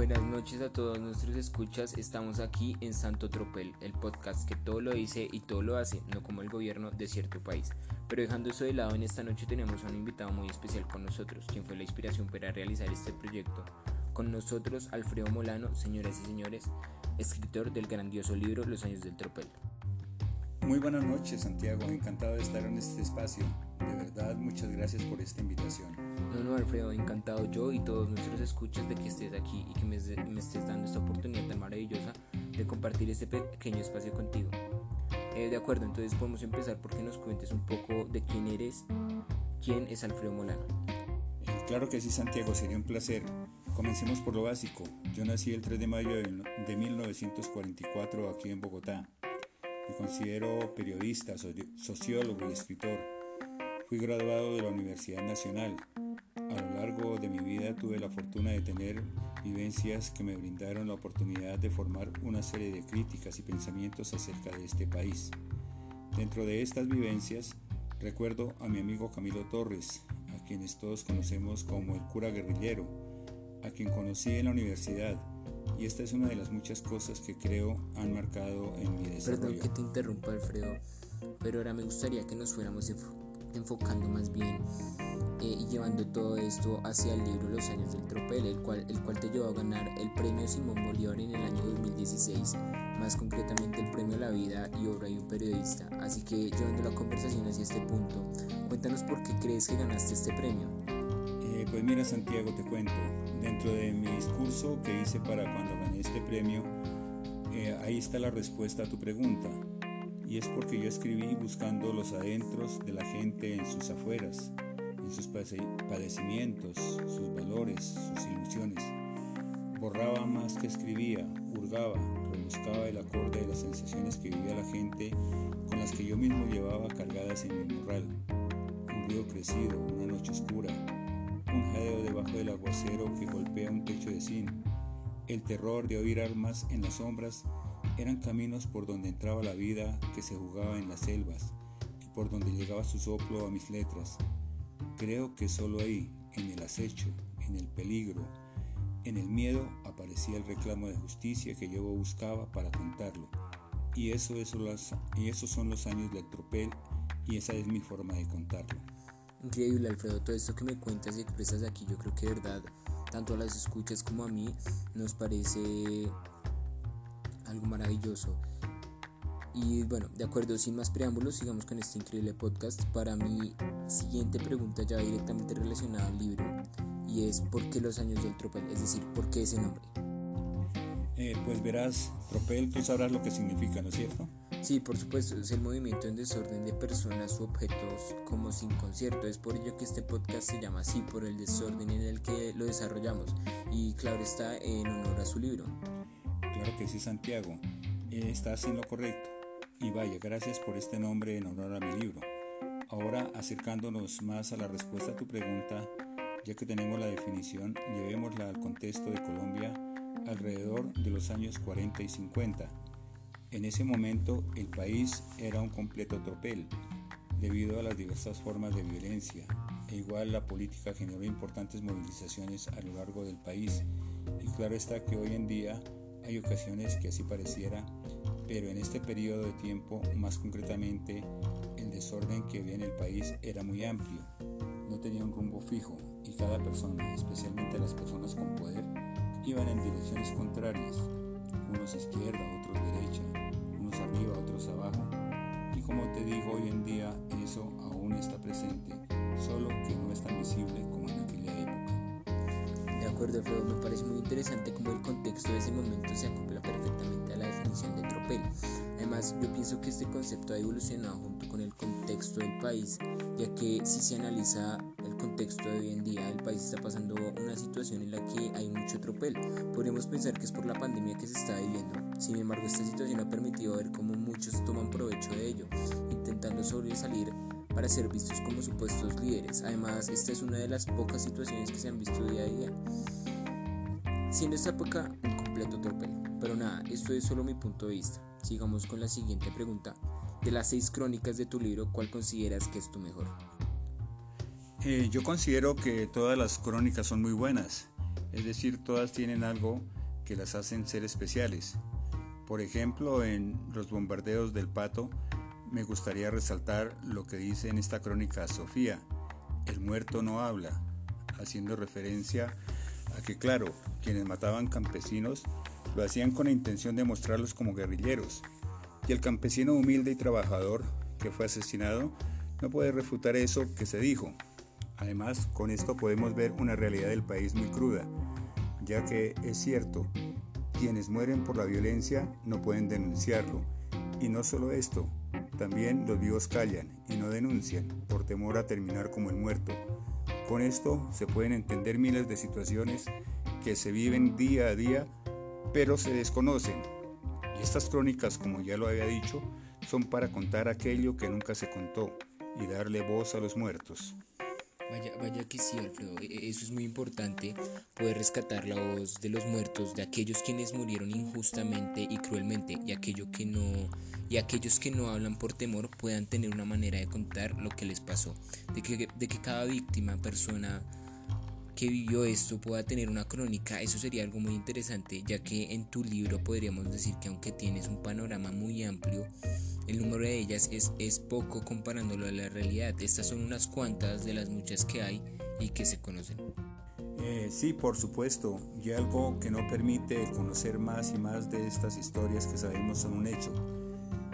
Buenas noches a todos nuestros escuchas. Estamos aquí en Santo Tropel, el podcast que todo lo dice y todo lo hace, no como el gobierno de cierto país. Pero dejando eso de lado, en esta noche tenemos a un invitado muy especial con nosotros, quien fue la inspiración para realizar este proyecto. Con nosotros, Alfredo Molano, señoras y señores, escritor del grandioso libro Los años del Tropel. Muy buenas noches, Santiago. Encantado de estar en este espacio. De verdad, muchas gracias por esta invitación. No, no, Alfredo, encantado yo y todos nuestros escuchas de que estés aquí y que me, estés dando esta oportunidad tan maravillosa de compartir este pequeño espacio contigo. Eh, de acuerdo, entonces podemos empezar porque nos cuentes un poco de quién eres, quién es Alfredo Molano. Eh, claro que sí, Santiago, sería un placer. Comencemos por lo básico. Yo nací el 3 de mayo de 1944 aquí en Bogotá. Me considero periodista, sociólogo y escritor. Fui graduado de la Universidad Nacional. A lo largo de mi vida tuve la fortuna de tener vivencias que me brindaron la oportunidad de formar una serie de críticas y pensamientos acerca de este país. Dentro de estas vivencias, recuerdo a mi amigo Camilo Torres, a quienes todos conocemos como el cura guerrillero, a quien conocí en la universidad y esta es una de las muchas cosas que creo han marcado en mi desarrollo. Perdón que te interrumpa, Alfredo, pero ahora me gustaría que nos fuéramos enfocando más bien eh, y llevando todo esto hacia el libro Los años del tropel, el cual, el cual te llevó a ganar el premio Simón Bolívar en el año 2016, más concretamente el premio a la vida y obra de un periodista. Así que llevando la conversación hacia este punto, cuéntanos por qué crees que ganaste este premio. Eh, pues mira Santiago, te cuento, dentro de mi discurso que hice para cuando gané este premio, eh, ahí está la respuesta a tu pregunta. Y es porque yo escribí buscando los adentros de la gente en sus afueras, en sus padecimientos, sus valores, sus ilusiones. Borraba más que escribía, hurgaba, rebuscaba el acorde de las sensaciones que vivía la gente con las que yo mismo llevaba cargadas en mi morral. Un río crecido, una noche oscura, un jadeo debajo del aguacero que golpea un techo de zinc, el terror de oír armas en las sombras eran caminos por donde entraba la vida que se jugaba en las selvas y por donde llegaba su soplo a mis letras. Creo que solo ahí, en el acecho, en el peligro, en el miedo, aparecía el reclamo de justicia que yo buscaba para contarlo. Y, eso, eso y esos son los años del tropel y esa es mi forma de contarlo. Increíble, Alfredo, todo esto que me cuentas y expresas aquí, yo creo que de verdad, tanto a las escuchas como a mí, nos parece algo maravilloso. Y bueno, de acuerdo, sin más preámbulos, sigamos con este increíble podcast. Para mi siguiente pregunta ya directamente relacionada al libro, y es ¿por qué los años del tropel? Es decir, ¿por qué ese nombre? Eh, pues verás, tropel, tú sabrás lo que significa, ¿no es cierto? Sí, por supuesto, es el movimiento en desorden de personas u objetos como sin concierto. Es por ello que este podcast se llama así, por el desorden en el que lo desarrollamos. Y claro, está en honor a su libro. Claro que sí, Santiago. Estás en lo correcto. Y vaya, gracias por este nombre en honor a mi libro. Ahora, acercándonos más a la respuesta a tu pregunta, ya que tenemos la definición, llevémosla al contexto de Colombia alrededor de los años 40 y 50 en ese momento el país era un completo tropel debido a las diversas formas de violencia e igual la política generó importantes movilizaciones a lo largo del país y claro está que hoy en día hay ocasiones que así pareciera, pero en este periodo de tiempo, más concretamente, el desorden que había en el país era muy amplio, no tenía un rumbo fijo y cada persona, especialmente las personas con poder, iban en direcciones contrarias, unos izquierda, otros derecha, arriba, otros abajo. Y como te digo, hoy en día eso aún está presente, solo que no es tan visible como en aquella acuerdo, me parece muy interesante cómo el contexto de ese momento se acopla perfectamente a la definición de tropel. Además, yo pienso que este concepto ha evolucionado junto con el contexto del país, ya que si se analiza contexto de hoy en día el país está pasando una situación en la que hay mucho tropel. Podríamos pensar que es por la pandemia que se está viviendo. Sin embargo, esta situación ha permitido ver cómo muchos toman provecho de ello, intentando sobresalir para ser vistos como supuestos líderes. Además, esta es una de las pocas situaciones que se han visto día a día. Siendo esta época un completo tropel. Pero nada, esto es solo mi punto de vista. Sigamos con la siguiente pregunta. De las seis crónicas de tu libro, ¿cuál consideras que es tu mejor? Eh, yo considero que todas las crónicas son muy buenas Es decir, todas tienen algo que las hacen ser especiales. Por ejemplo, en los bombardeos del pato, me gustaría resaltar lo que dice en esta crónica Sofía, el muerto no habla, haciendo referencia a que, claro, quienes mataban campesinos lo hacían con la intención de mostrarlos como guerrilleros, y el campesino humilde y trabajador que fue asesinado no puede refutar eso que se dijo. Además, con esto podemos ver una realidad del país muy cruda, ya que es cierto, quienes mueren por la violencia no pueden denunciarlo. Y no solo esto, también los vivos callan y no denuncian por temor a terminar como el muerto. Con esto se pueden entender miles de situaciones que se viven día a día, pero se desconocen. Y estas crónicas, como ya lo había dicho, son para contar aquello que nunca se contó y darle voz a los muertos. Vaya, vaya que sí, Alfredo, e, e, eso es muy importante, poder rescatar la voz de los muertos, de aquellos quienes murieron injustamente y cruelmente, y aquello que no, y aquellos que no hablan por temor puedan tener una manera de contar lo que les pasó, de que, de que cada víctima, persona que vivió esto pueda tener una crónica, eso sería algo muy interesante, ya que en tu libro podríamos decir que aunque tienes un panorama muy amplio, el número de ellas es, es poco comparándolo a la realidad. Estas son unas cuantas de las muchas que hay y que se conocen. Eh, sí, por supuesto, y algo que no permite conocer más y más de estas historias que sabemos son un hecho,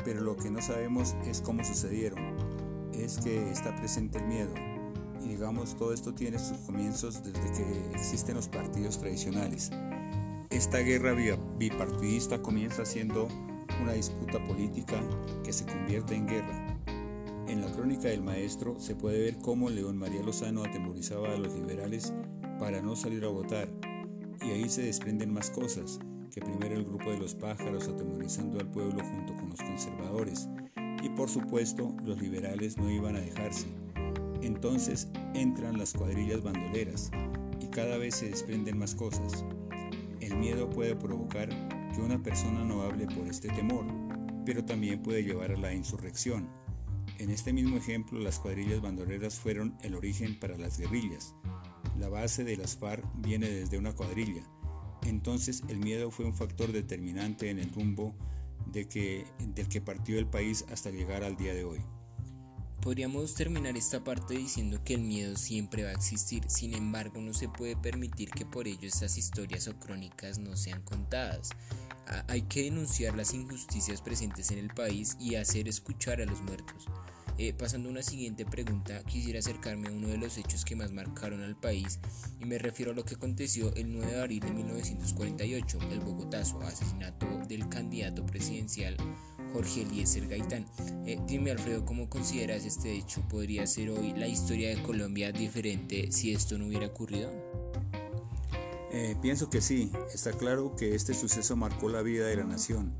pero lo que no sabemos es cómo sucedieron, es que está presente el miedo, y digamos todo esto tiene sus comienzos desde que existen los partidos tradicionales. Esta guerra bipartidista comienza siendo una disputa política que se convierte en guerra. En la crónica del maestro se puede ver cómo León María Lozano atemorizaba a los liberales para no salir a votar, y ahí se desprenden más cosas, que primero el grupo de los pájaros atemorizando al pueblo junto con los conservadores, y por supuesto los liberales no iban a dejarse. Entonces entran las cuadrillas bandoleras, y cada vez se desprenden más cosas. El miedo puede provocar que una persona no hable por este temor, pero también puede llevar a la insurrección. En este mismo ejemplo, las cuadrillas bandoleras fueron el origen para las guerrillas. La base de las FARC viene desde una cuadrilla. Entonces el miedo fue un factor determinante en el rumbo del que partió el país hasta llegar al día de hoy. Podríamos terminar esta parte diciendo que el miedo siempre va a existir, sin embargo no se puede permitir que por ello estas historias o crónicas no sean contadas. Hay que denunciar las injusticias presentes en el país y hacer escuchar a los muertos. Eh, pasando a una siguiente pregunta, quisiera acercarme a uno de los hechos que más marcaron al país y me refiero a lo que aconteció el 9 de abril de 1948, el Bogotazo, asesinato del candidato presidencial Jorge Eliezer Gaitán. Eh, dime Alfredo, ¿cómo consideras este hecho? ¿Podría ser hoy la historia de Colombia diferente si esto no hubiera ocurrido? Eh, pienso que sí, está claro que este suceso marcó la vida de la nación.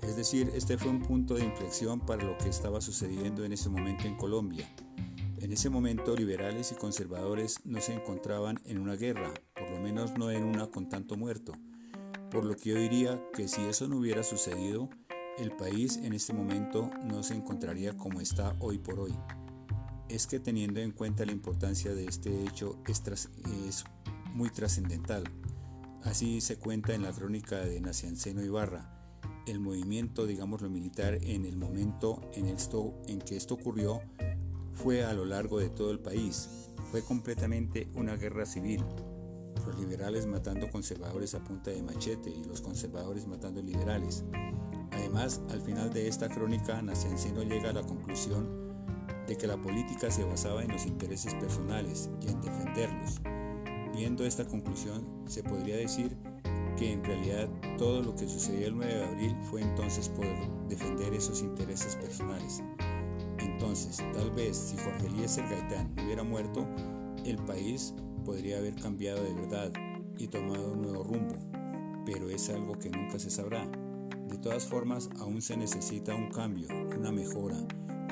Es decir, este fue un punto de inflexión para lo que estaba sucediendo en ese momento en Colombia. En ese momento liberales y conservadores no se encontraban en una guerra, por lo menos no en una con tanto muerto. Por lo que yo diría que si eso no hubiera sucedido, el país en este momento no se encontraría como está hoy por hoy. Es que teniendo en cuenta la importancia de este hecho es, muy trascendental. Así se cuenta en la crónica de Nacianceno Ibarra. El movimiento, digamos lo militar, en el momento en, en que esto ocurrió fue a lo largo de todo el país. Fue completamente una guerra civil. Los liberales matando conservadores a punta de machete y los conservadores matando liberales. Además, al final de esta crónica, Nacianceno llega a la conclusión de que la política se basaba en los intereses personales y en defenderlos. Viendo esta conclusión, se podría decir que en realidad todo lo que sucedió el 9 de abril fue entonces por defender esos intereses personales. Entonces, tal vez si Jorge Eliezer Gaitán hubiera muerto, el país podría haber cambiado de verdad y tomado un nuevo rumbo, pero es algo que nunca se sabrá. De todas formas, aún se necesita un cambio, una mejora,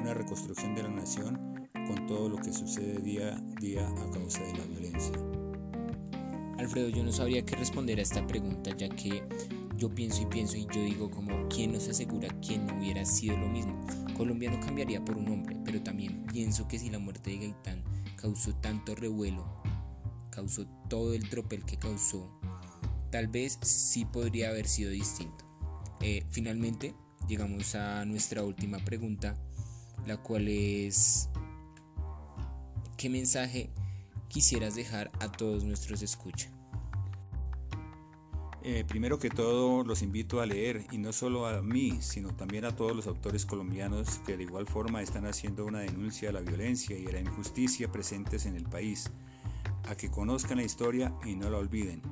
una reconstrucción de la nación con todo lo que sucede día a día a causa de la violencia. Alfredo, yo no sabría qué responder a esta pregunta, ya que yo pienso y pienso y yo digo como, ¿quién nos asegura que no hubiera sido lo mismo? Colombia no cambiaría por un hombre, pero también pienso que si la muerte de Gaitán causó tanto revuelo, causó todo el tropel que causó, tal vez sí podría haber sido distinto. Eh, finalmente, llegamos a nuestra última pregunta, la cual es, ¿qué mensaje quisieras dejar a todos nuestros escucha? Eh, primero que todo los invito a leer y no solo a mí, sino también a todos los autores colombianos que de igual forma están haciendo una denuncia a la violencia y a la injusticia presentes en el país, a que conozcan la historia y no la olviden.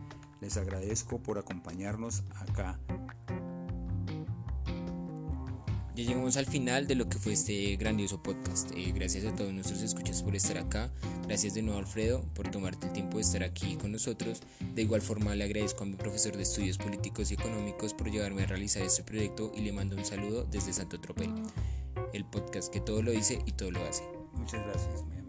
Les agradezco por acompañarnos acá ya llegamos al final de lo que fue este grandioso podcast. Eh, gracias a todos nuestros escuchas por estar acá. Gracias de nuevo Alfredo por tomarte el tiempo de estar aquí con nosotros. De igual forma le agradezco a mi profesor de estudios políticos y económicos por llevarme a realizar este proyecto y le mando un saludo desde Santo Tropel. El podcast que todo lo dice y todo lo hace. Muchas gracias.